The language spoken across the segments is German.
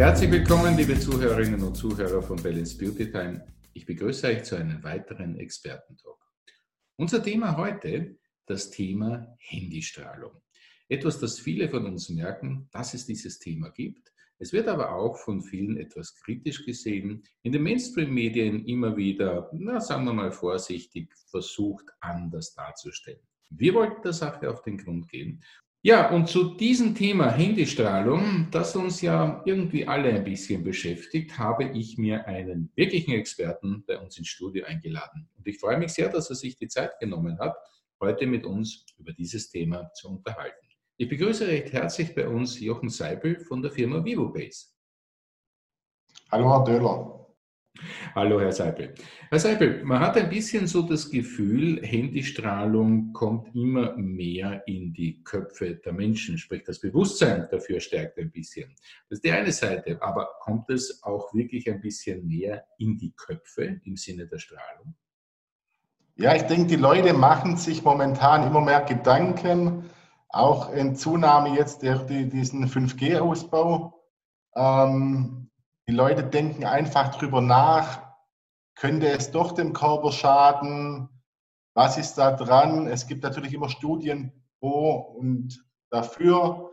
Herzlich willkommen, liebe Zuhörerinnen und Zuhörer von Balance Beauty Time. Ich begrüße euch zu einem weiteren Expertentalk. Unser Thema heute, das Thema Handystrahlung. Etwas, das viele von uns merken, dass es dieses Thema gibt. Es wird aber auch von vielen etwas kritisch gesehen, in den Mainstream-Medien immer wieder, na, sagen wir mal vorsichtig, versucht anders darzustellen. Wir wollten der Sache auf den Grund gehen ja, und zu diesem Thema Handystrahlung, das uns ja irgendwie alle ein bisschen beschäftigt, habe ich mir einen wirklichen Experten bei uns ins Studio eingeladen. Und ich freue mich sehr, dass er sich die Zeit genommen hat, heute mit uns über dieses Thema zu unterhalten. Ich begrüße recht herzlich bei uns Jochen Seibel von der Firma VivoBase. Hallo, Herr Döhler. Hallo, Herr Seipel. Herr Seipel, man hat ein bisschen so das Gefühl, Handystrahlung kommt immer mehr in die Köpfe der Menschen, sprich das Bewusstsein dafür stärkt ein bisschen. Das ist die eine Seite, aber kommt es auch wirklich ein bisschen mehr in die Köpfe im Sinne der Strahlung? Ja, ich denke, die Leute machen sich momentan immer mehr Gedanken, auch in Zunahme jetzt der, die, diesen 5G-Ausbau. Ähm, die Leute denken einfach drüber nach, könnte es doch dem Körper schaden? Was ist da dran? Es gibt natürlich immer Studien pro und dafür.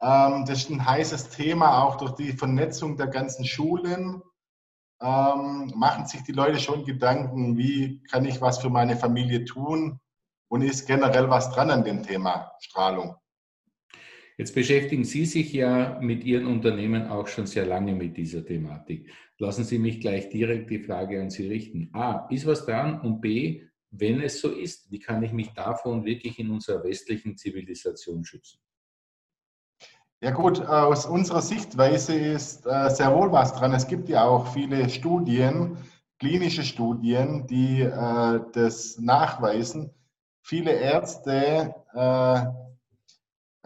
Ähm, das ist ein heißes Thema, auch durch die Vernetzung der ganzen Schulen. Ähm, machen sich die Leute schon Gedanken, wie kann ich was für meine Familie tun? Und ist generell was dran an dem Thema Strahlung? Jetzt beschäftigen Sie sich ja mit Ihren Unternehmen auch schon sehr lange mit dieser Thematik. Lassen Sie mich gleich direkt die Frage an Sie richten. A, ist was dran? Und B, wenn es so ist, wie kann ich mich davon wirklich in unserer westlichen Zivilisation schützen? Ja gut, aus unserer Sichtweise ist äh, sehr wohl was dran. Es gibt ja auch viele Studien, klinische Studien, die äh, das nachweisen. Viele Ärzte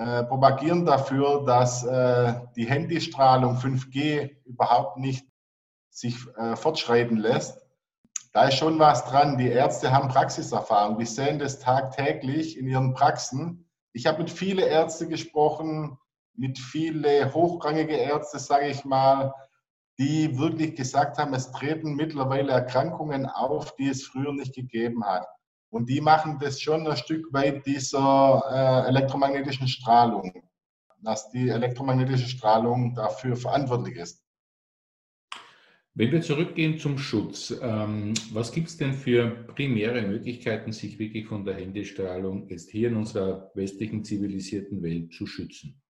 äh, propagieren dafür, dass äh, die Handystrahlung 5G überhaupt nicht sich äh, fortschreiten lässt. Da ist schon was dran. Die Ärzte haben Praxiserfahrung. Die sehen das tagtäglich in ihren Praxen. Ich habe mit vielen Ärzten gesprochen, mit vielen hochrangige Ärzte, sage ich mal, die wirklich gesagt haben, es treten mittlerweile Erkrankungen auf, die es früher nicht gegeben hat. Und die machen das schon ein Stück weit dieser äh, elektromagnetischen Strahlung, dass die elektromagnetische Strahlung dafür verantwortlich ist. Wenn wir zurückgehen zum Schutz, ähm, was gibt es denn für primäre Möglichkeiten, sich wirklich von der Handystrahlung jetzt hier in unserer westlichen zivilisierten Welt zu schützen?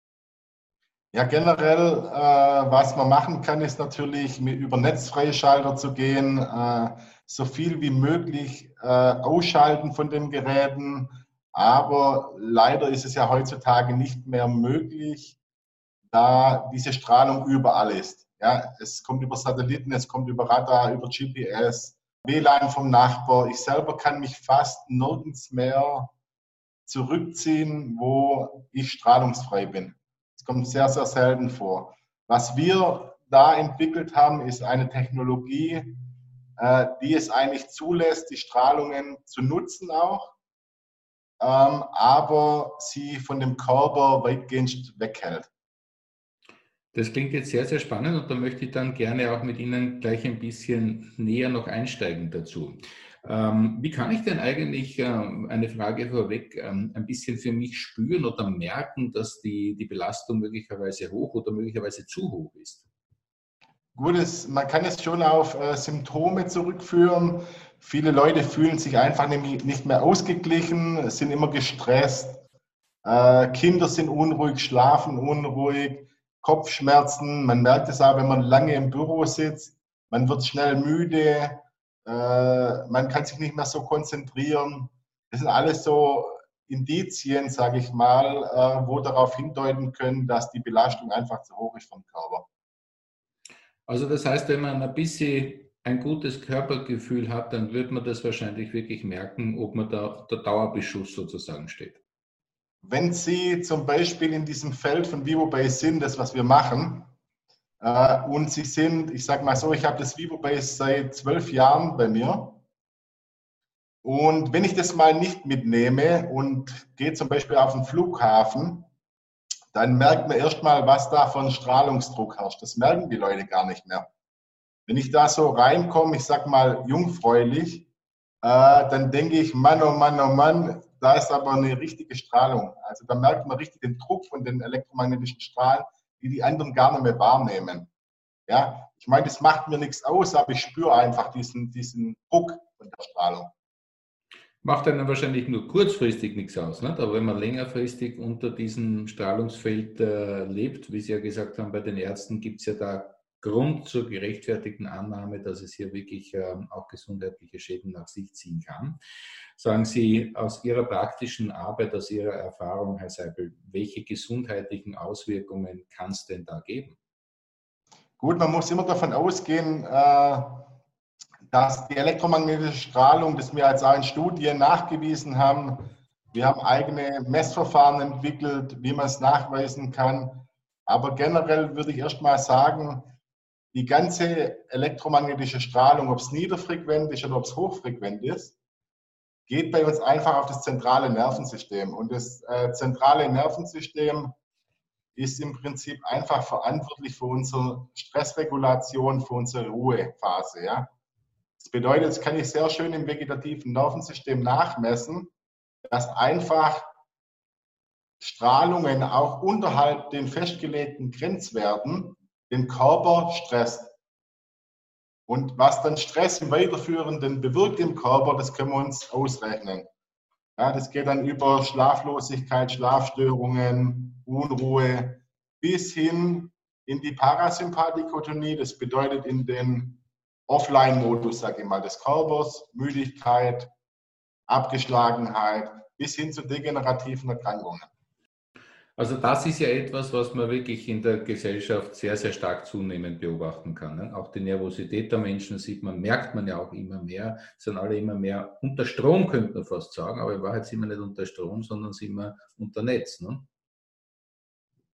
Ja, generell, äh, was man machen kann, ist natürlich mit, über Netzfreischalter zu gehen, äh, so viel wie möglich äh, ausschalten von den Geräten. Aber leider ist es ja heutzutage nicht mehr möglich, da diese Strahlung überall ist. Ja, es kommt über Satelliten, es kommt über Radar, über GPS, WLAN vom Nachbar. Ich selber kann mich fast nirgends mehr zurückziehen, wo ich strahlungsfrei bin. Kommt sehr, sehr selten vor. Was wir da entwickelt haben, ist eine Technologie, äh, die es eigentlich zulässt, die Strahlungen zu nutzen auch, ähm, aber sie von dem Körper weitgehend weghält. Das klingt jetzt sehr, sehr spannend und da möchte ich dann gerne auch mit Ihnen gleich ein bisschen näher noch einsteigen dazu. Ähm, wie kann ich denn eigentlich, ähm, eine Frage vorweg, ähm, ein bisschen für mich spüren oder merken, dass die, die Belastung möglicherweise hoch oder möglicherweise zu hoch ist? Gut, es, man kann es schon auf äh, Symptome zurückführen. Viele Leute fühlen sich einfach nicht mehr ausgeglichen, sind immer gestresst. Äh, Kinder sind unruhig, schlafen unruhig, Kopfschmerzen. Man merkt es auch, wenn man lange im Büro sitzt. Man wird schnell müde, äh, man kann sich nicht mehr so konzentrieren. Das sind alles so Indizien, sage ich mal, äh, wo darauf hindeuten können, dass die Belastung einfach zu hoch ist vom Körper. Also das heißt, wenn man ein bisschen ein gutes Körpergefühl hat, dann wird man das wahrscheinlich wirklich merken, ob man da auf der Dauerbeschuss sozusagen steht. Wenn Sie zum Beispiel in diesem Feld von VivoBase sind, das was wir machen, äh, und sie sind, ich sage mal so, ich habe das VivoBase seit zwölf Jahren bei mir. Und wenn ich das mal nicht mitnehme und gehe zum Beispiel auf den Flughafen, dann merkt man erstmal, was da ein Strahlungsdruck herrscht. Das merken die Leute gar nicht mehr. Wenn ich da so reinkomme, ich sag mal jungfräulich, äh, dann denke ich, Mann, oh Mann, oh Mann, da ist aber eine richtige Strahlung. Also da merkt man richtig den Druck von den elektromagnetischen Strahlen, die die anderen gar nicht mehr wahrnehmen. Ja, ich meine, das macht mir nichts aus, aber ich spüre einfach diesen, diesen Druck von der Strahlung. Macht einem wahrscheinlich nur kurzfristig nichts aus, nicht? aber wenn man längerfristig unter diesem Strahlungsfeld äh, lebt, wie Sie ja gesagt haben, bei den Ärzten gibt es ja da Grund zur gerechtfertigten Annahme, dass es hier wirklich ähm, auch gesundheitliche Schäden nach sich ziehen kann. Sagen Sie aus Ihrer praktischen Arbeit, aus Ihrer Erfahrung, Herr Seipel, welche gesundheitlichen Auswirkungen kann es denn da geben? Gut, man muss immer davon ausgehen, äh, dass die elektromagnetische Strahlung, das wir als auch in Studien nachgewiesen haben, wir haben eigene Messverfahren entwickelt, wie man es nachweisen kann. Aber generell würde ich erst mal sagen, die ganze elektromagnetische Strahlung, ob es niederfrequent ist oder ob es hochfrequent ist, geht bei uns einfach auf das zentrale Nervensystem. Und das äh, zentrale Nervensystem ist im Prinzip einfach verantwortlich für unsere Stressregulation, für unsere Ruhephase. Ja? Das bedeutet, das kann ich sehr schön im vegetativen Nervensystem nachmessen, dass einfach Strahlungen auch unterhalb den festgelegten Grenzwerten den Körper stresst. Und was dann Stress im Weiterführenden bewirkt im Körper, das können wir uns ausrechnen. Ja, das geht dann über Schlaflosigkeit, Schlafstörungen, Unruhe bis hin in die Parasympathikotonie. Das bedeutet in den Offline-Modus, sage ich mal, des Körpers, Müdigkeit, Abgeschlagenheit bis hin zu degenerativen Erkrankungen. Also das ist ja etwas, was man wirklich in der Gesellschaft sehr, sehr stark zunehmend beobachten kann. Ne? Auch die Nervosität der Menschen sieht man, merkt man ja auch immer mehr, sind alle immer mehr unter Strom, könnte man fast sagen, aber in Wahrheit sind wir nicht unter Strom, sondern sind wir unter Netz. Ne?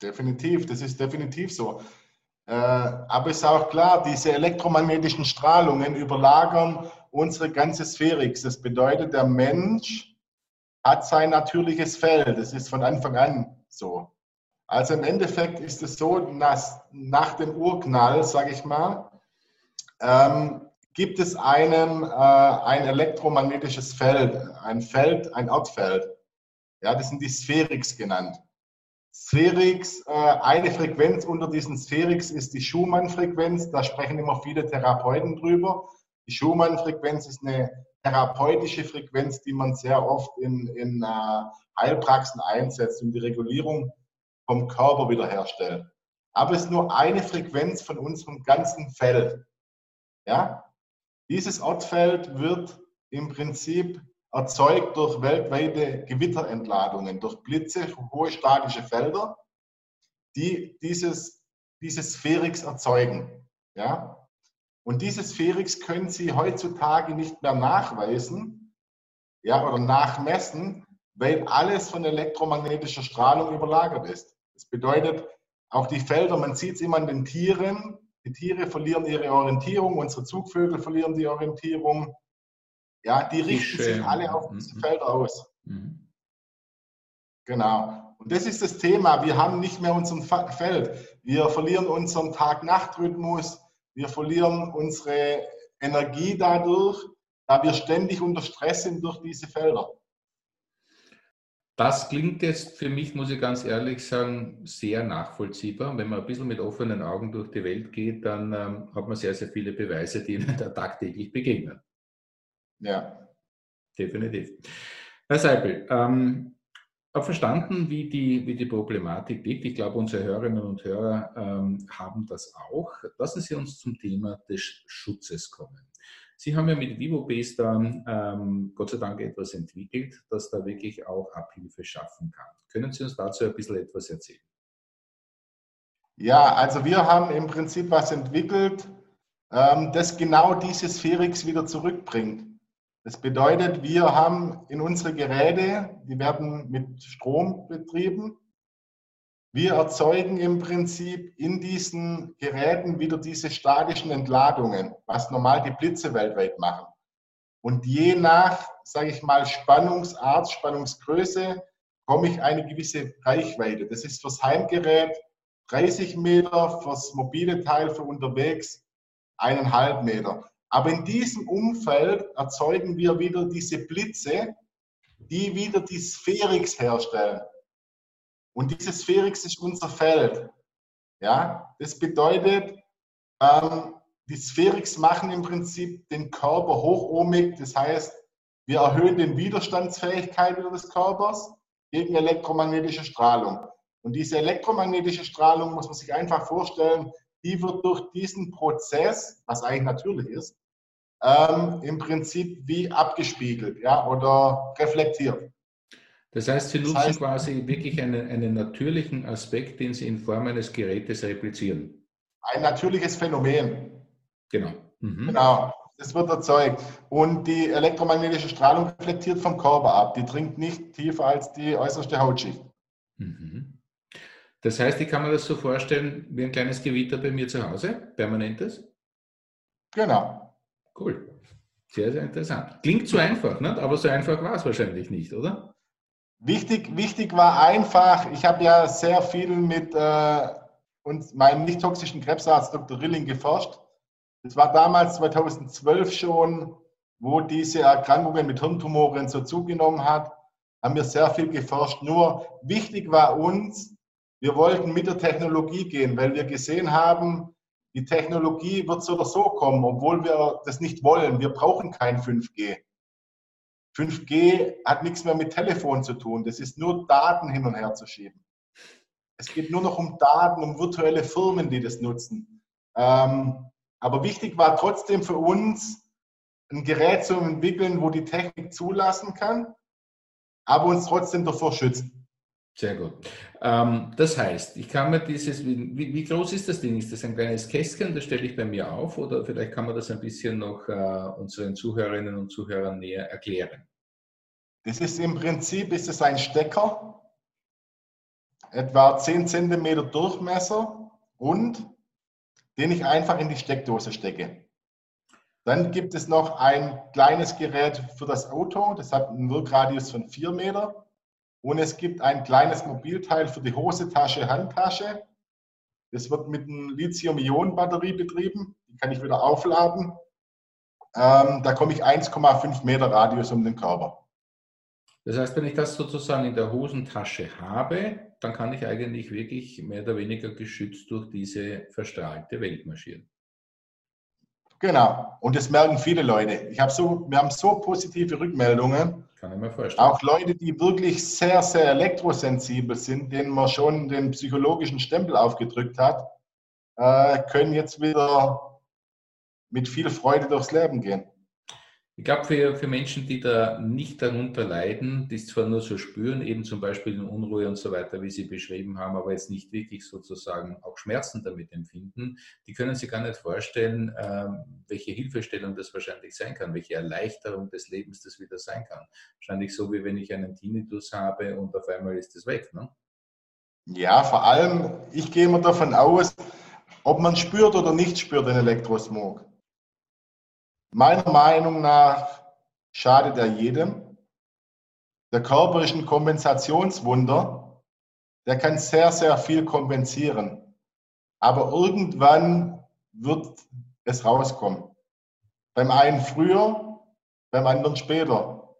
Definitiv, das ist definitiv so. Äh, aber es ist auch klar, diese elektromagnetischen Strahlungen überlagern unsere ganze Sphärix. Das bedeutet, der Mensch hat sein natürliches Feld. Das ist von Anfang an so. Also im Endeffekt ist es so, dass nach dem Urknall, sage ich mal, ähm, gibt es einem äh, ein elektromagnetisches Feld, ein Feld, ein Erdfeld. Ja, das sind die Spherix genannt. Spherix, äh, eine Frequenz unter diesen Spherix ist die Schumann-Frequenz. Da sprechen immer viele Therapeuten drüber. Die Schumann-Frequenz ist eine therapeutische Frequenz, die man sehr oft in, in äh, Heilpraxen einsetzt, um die Regulierung vom Körper wiederherstellen. Aber es ist nur eine Frequenz von unserem ganzen Feld. Ja? Dieses Ortfeld wird im Prinzip erzeugt durch weltweite Gewitterentladungen, durch Blitze, hohe statische Felder, die dieses, dieses Sphärix erzeugen. Ja? Und dieses Sphärix können Sie heutzutage nicht mehr nachweisen ja, oder nachmessen, weil alles von elektromagnetischer Strahlung überlagert ist. Das bedeutet, auch die Felder, man sieht es immer an den Tieren, die Tiere verlieren ihre Orientierung, unsere Zugvögel verlieren die Orientierung. Ja, die richten sich alle auf diese mhm. Felder aus. Mhm. Genau. Und das ist das Thema. Wir haben nicht mehr unseren Feld. Wir verlieren unseren Tag-Nacht-Rhythmus. Wir verlieren unsere Energie dadurch, da wir ständig unter Stress sind durch diese Felder. Das klingt jetzt für mich, muss ich ganz ehrlich sagen, sehr nachvollziehbar. Wenn man ein bisschen mit offenen Augen durch die Welt geht, dann ähm, hat man sehr, sehr viele Beweise, die Ihnen da tagtäglich begegnen. Ja. Definitiv. Herr Seipel, ähm, habe verstanden, wie die, wie die Problematik liegt. Ich glaube, unsere Hörerinnen und Hörer ähm, haben das auch. Lassen Sie uns zum Thema des Schutzes kommen. Sie haben ja mit VivoBase dann ähm, Gott sei Dank etwas entwickelt, das da wirklich auch Abhilfe schaffen kann. Können Sie uns dazu ein bisschen etwas erzählen? Ja, also wir haben im Prinzip was entwickelt, ähm, das genau dieses Sphärix wieder zurückbringt. Das bedeutet, wir haben in unsere Geräte, die werden mit Strom betrieben. Wir erzeugen im Prinzip in diesen Geräten wieder diese statischen Entladungen, was normal die Blitze weltweit machen. Und je nach, sage ich mal, Spannungsart, Spannungsgröße bekomme ich eine gewisse Reichweite. Das ist fürs Heimgerät 30 Meter, fürs mobile Teil für unterwegs eineinhalb Meter. Aber in diesem Umfeld erzeugen wir wieder diese Blitze, die wieder die Sphärix herstellen. Und diese Sphärix ist unser Feld. Ja, das bedeutet, ähm, die Sphärix machen im Prinzip den Körper hochohmig. Das heißt, wir erhöhen den Widerstandsfähigkeit des Körpers gegen elektromagnetische Strahlung. Und diese elektromagnetische Strahlung muss man sich einfach vorstellen, die wird durch diesen Prozess, was eigentlich natürlich ist, ähm, im Prinzip wie abgespiegelt ja, oder reflektiert. Das heißt, Sie nutzen das heißt, quasi wirklich einen, einen natürlichen Aspekt, den Sie in Form eines Gerätes replizieren. Ein natürliches Phänomen. Genau. Mhm. Genau. Das wird erzeugt. Und die elektromagnetische Strahlung reflektiert vom Körper ab. Die dringt nicht tiefer als die äußerste Hautschicht. Mhm. Das heißt, ich kann mir das so vorstellen wie ein kleines Gewitter bei mir zu Hause, permanentes? Genau. Cool. Sehr, sehr interessant. Klingt zu einfach, nicht? aber so einfach war es wahrscheinlich nicht, oder? Wichtig, wichtig war einfach, ich habe ja sehr viel mit äh, uns, meinem nicht toxischen Krebsarzt Dr. Rilling geforscht. Das war damals 2012 schon, wo diese Erkrankungen mit Hirntumoren so zugenommen hat, haben wir sehr viel geforscht. Nur wichtig war uns, wir wollten mit der Technologie gehen, weil wir gesehen haben, die Technologie wird so oder so kommen, obwohl wir das nicht wollen. Wir brauchen kein 5G. 5G hat nichts mehr mit Telefon zu tun. Das ist nur Daten hin und her zu schieben. Es geht nur noch um Daten, um virtuelle Firmen, die das nutzen. Ähm, aber wichtig war trotzdem für uns, ein Gerät zu entwickeln, wo die Technik zulassen kann, aber uns trotzdem davor schützt. Sehr gut. Ähm, das heißt, ich kann mir dieses, wie, wie, groß ist das Ding? Ist das ein kleines Kästchen, das stelle ich bei mir auf oder vielleicht kann man das ein bisschen noch äh, unseren Zuhörerinnen und Zuhörern näher erklären? Das ist im Prinzip ist es ein Stecker, etwa 10 cm Durchmesser und den ich einfach in die Steckdose stecke. Dann gibt es noch ein kleines Gerät für das Auto, das hat einen Wirkradius von 4 Meter und es gibt ein kleines Mobilteil für die Hosentasche, Handtasche. Das wird mit einer Lithium-Ionen-Batterie betrieben. Die kann ich wieder aufladen. Ähm, da komme ich 1,5 Meter Radius um den Körper. Das heißt, wenn ich das sozusagen in der Hosentasche habe, dann kann ich eigentlich wirklich mehr oder weniger geschützt durch diese verstrahlte Welt marschieren. Genau. Und das merken viele Leute. Ich habe so, wir haben so positive Rückmeldungen. Kann ich mir vorstellen. Auch Leute, die wirklich sehr, sehr elektrosensibel sind, denen man schon den psychologischen Stempel aufgedrückt hat, äh, können jetzt wieder mit viel Freude durchs Leben gehen. Ich glaube, für, für Menschen, die da nicht darunter leiden, die es zwar nur so spüren, eben zum Beispiel in Unruhe und so weiter, wie Sie beschrieben haben, aber jetzt nicht wirklich sozusagen auch Schmerzen damit empfinden, die können sich gar nicht vorstellen, ähm, welche Hilfestellung das wahrscheinlich sein kann, welche Erleichterung des Lebens das wieder sein kann. Wahrscheinlich so, wie wenn ich einen Tinnitus habe und auf einmal ist es weg. Ne? Ja, vor allem, ich gehe immer davon aus, ob man spürt oder nicht spürt den Elektrosmog. Meiner Meinung nach schadet er jedem. Der Körper Kompensationswunder. Der kann sehr, sehr viel kompensieren. Aber irgendwann wird es rauskommen. Beim einen früher, beim anderen später.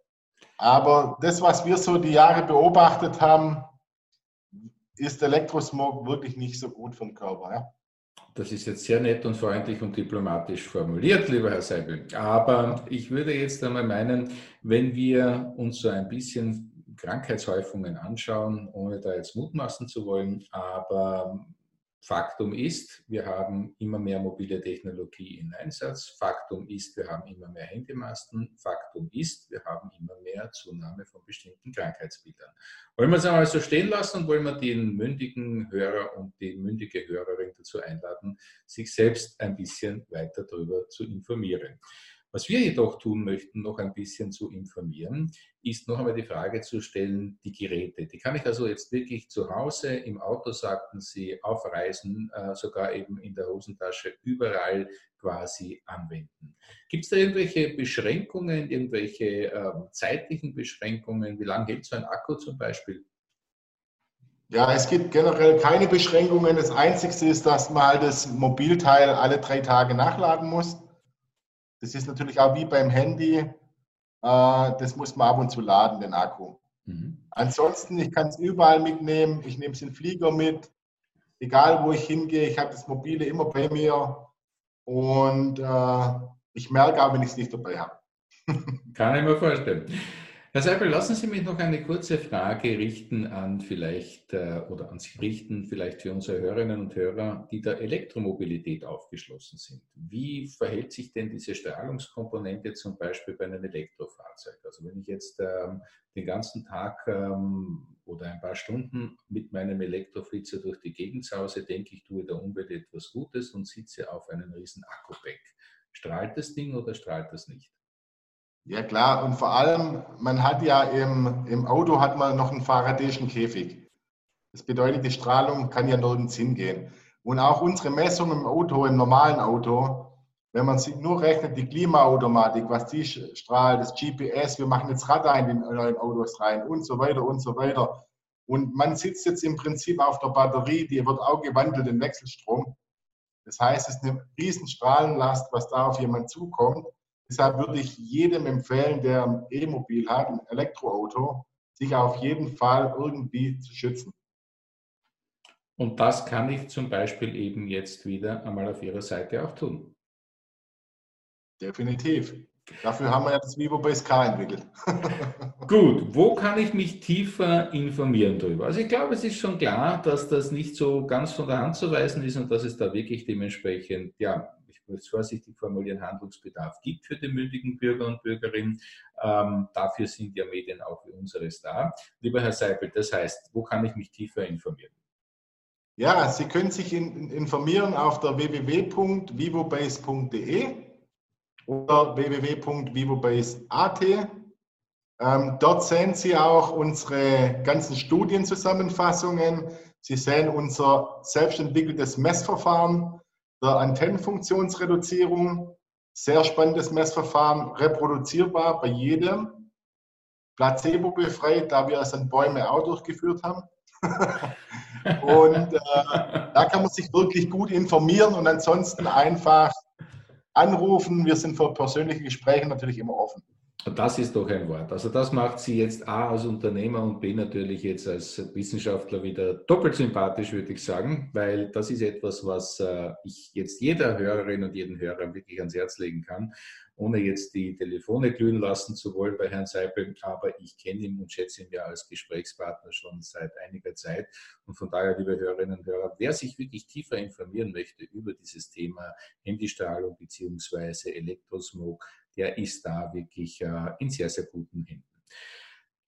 Aber das, was wir so die Jahre beobachtet haben, ist Elektrosmog wirklich nicht so gut für den Körper. Ja? Das ist jetzt sehr nett und freundlich und diplomatisch formuliert, lieber Herr Seibel. Aber ich würde jetzt einmal meinen, wenn wir uns so ein bisschen Krankheitshäufungen anschauen, ohne da jetzt mutmaßen zu wollen, aber Faktum ist, wir haben immer mehr mobile Technologie in Einsatz. Faktum ist, wir haben immer mehr Handymasten. Faktum ist, wir haben immer mehr Zunahme von bestimmten Krankheitsbildern. Wollen wir es einmal so stehen lassen und wollen wir den mündigen Hörer und die mündige Hörerin dazu einladen, sich selbst ein bisschen weiter darüber zu informieren. Was wir jedoch tun möchten, noch ein bisschen zu informieren, ist noch einmal die Frage zu stellen, die Geräte. Die kann ich also jetzt wirklich zu Hause, im Auto, sagten Sie, auf Reisen, äh, sogar eben in der Hosentasche, überall quasi anwenden. Gibt es da irgendwelche Beschränkungen, irgendwelche äh, zeitlichen Beschränkungen? Wie lange hält so ein Akku zum Beispiel? Ja, es gibt generell keine Beschränkungen. Das Einzige ist, dass man halt das Mobilteil alle drei Tage nachladen muss. Das ist natürlich auch wie beim Handy. Äh, das muss man ab und zu laden, den Akku. Mhm. Ansonsten, ich kann es überall mitnehmen. Ich nehme es in den Flieger mit. Egal, wo ich hingehe, ich habe das Mobile immer bei mir. Und äh, ich merke auch, wenn ich es nicht dabei habe. Kann ich mir vorstellen. Herr Seibel, lassen Sie mich noch eine kurze Frage richten an vielleicht äh, oder an Sie richten, vielleicht für unsere Hörerinnen und Hörer, die der Elektromobilität aufgeschlossen sind. Wie verhält sich denn diese Strahlungskomponente zum Beispiel bei einem Elektrofahrzeug? Also wenn ich jetzt ähm, den ganzen Tag ähm, oder ein paar Stunden mit meinem Elektroflitzer durch die Gegend sause, denke ich, tue der Umwelt etwas Gutes und sitze auf einem riesen Akkupack. Strahlt das Ding oder strahlt das nicht? Ja klar, und vor allem, man hat ja im, im Auto hat man noch einen faradäischen Käfig. Das bedeutet, die Strahlung kann ja nirgends hingehen. Und auch unsere Messung im Auto, im normalen Auto, wenn man sich nur rechnet, die Klimaautomatik, was die strahlt, das GPS, wir machen jetzt Radar in die neuen Autos rein und so weiter und so weiter. Und man sitzt jetzt im Prinzip auf der Batterie, die wird auch gewandelt in Wechselstrom. Das heißt, es ist eine riesen Strahlenlast, was da auf jemanden zukommt. Deshalb würde ich jedem empfehlen, der ein E-Mobil hat, ein Elektroauto, sich auf jeden Fall irgendwie zu schützen. Und das kann ich zum Beispiel eben jetzt wieder einmal auf Ihrer Seite auch tun. Definitiv. Dafür haben wir ja das Vivo Base K entwickelt. Gut, wo kann ich mich tiefer informieren darüber? Also ich glaube, es ist schon klar, dass das nicht so ganz von der Hand zu weisen ist und dass es da wirklich dementsprechend ja, ich vorsichtig formulieren, Handlungsbedarf gibt für die mündigen Bürger und Bürgerinnen. Ähm, dafür sind ja Medien auch wie unseres da. Lieber Herr Seipel, das heißt, wo kann ich mich tiefer informieren? Ja, Sie können sich in, informieren auf der www.vivobase.de oder www.vivobase.at. Ähm, dort sehen Sie auch unsere ganzen Studienzusammenfassungen. Sie sehen unser selbstentwickeltes Messverfahren der Antennenfunktionsreduzierung. Sehr spannendes Messverfahren, reproduzierbar bei jedem. Placebo befreit, da wir es an Bäume auch durchgeführt haben. und äh, da kann man sich wirklich gut informieren und ansonsten einfach anrufen. Wir sind für persönliche Gespräche natürlich immer offen. Das ist doch ein Wort. Also das macht Sie jetzt A als Unternehmer und B natürlich jetzt als Wissenschaftler wieder doppelt sympathisch, würde ich sagen, weil das ist etwas, was äh, ich jetzt jeder Hörerin und jeden Hörer wirklich ans Herz legen kann, ohne jetzt die Telefone glühen lassen zu wollen bei Herrn Seipel. Aber ich kenne ihn und schätze ihn ja als Gesprächspartner schon seit einiger Zeit. Und von daher, liebe Hörerinnen und Hörer, wer sich wirklich tiefer informieren möchte über dieses Thema Handystrahlung beziehungsweise Elektrosmog, der ist da wirklich äh, in sehr, sehr guten Händen.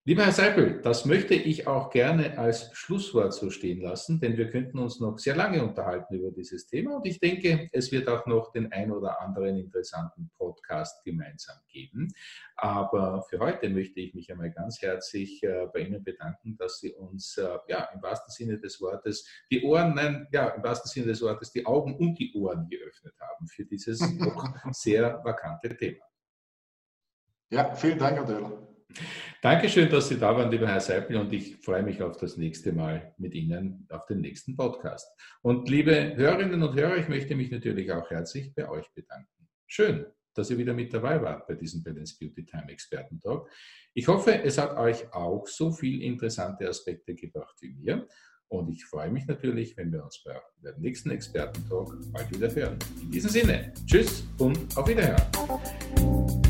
Lieber Herr Seipel, das möchte ich auch gerne als Schlusswort so stehen lassen, denn wir könnten uns noch sehr lange unterhalten über dieses Thema und ich denke, es wird auch noch den ein oder anderen interessanten Podcast gemeinsam geben. Aber für heute möchte ich mich einmal ganz herzlich äh, bei Ihnen bedanken, dass Sie uns äh, ja, im wahrsten Sinne des Wortes die Ohren, nein, ja, im wahrsten Sinne des Wortes die Augen und die Ohren geöffnet haben für dieses doch sehr vakante Thema. Ja, vielen Dank, Herr Döller. Dankeschön, dass Sie da waren, lieber Herr Seipel, und ich freue mich auf das nächste Mal mit Ihnen auf den nächsten Podcast. Und liebe Hörerinnen und Hörer, ich möchte mich natürlich auch herzlich bei euch bedanken. Schön, dass ihr wieder mit dabei wart bei diesem Balance Beauty Time Experten Talk. Ich hoffe, es hat euch auch so viele interessante Aspekte gebracht wie mir. Und ich freue mich natürlich, wenn wir uns bei dem nächsten Experten Talk bald wieder hören. In diesem Sinne, tschüss und auf Wiederhören.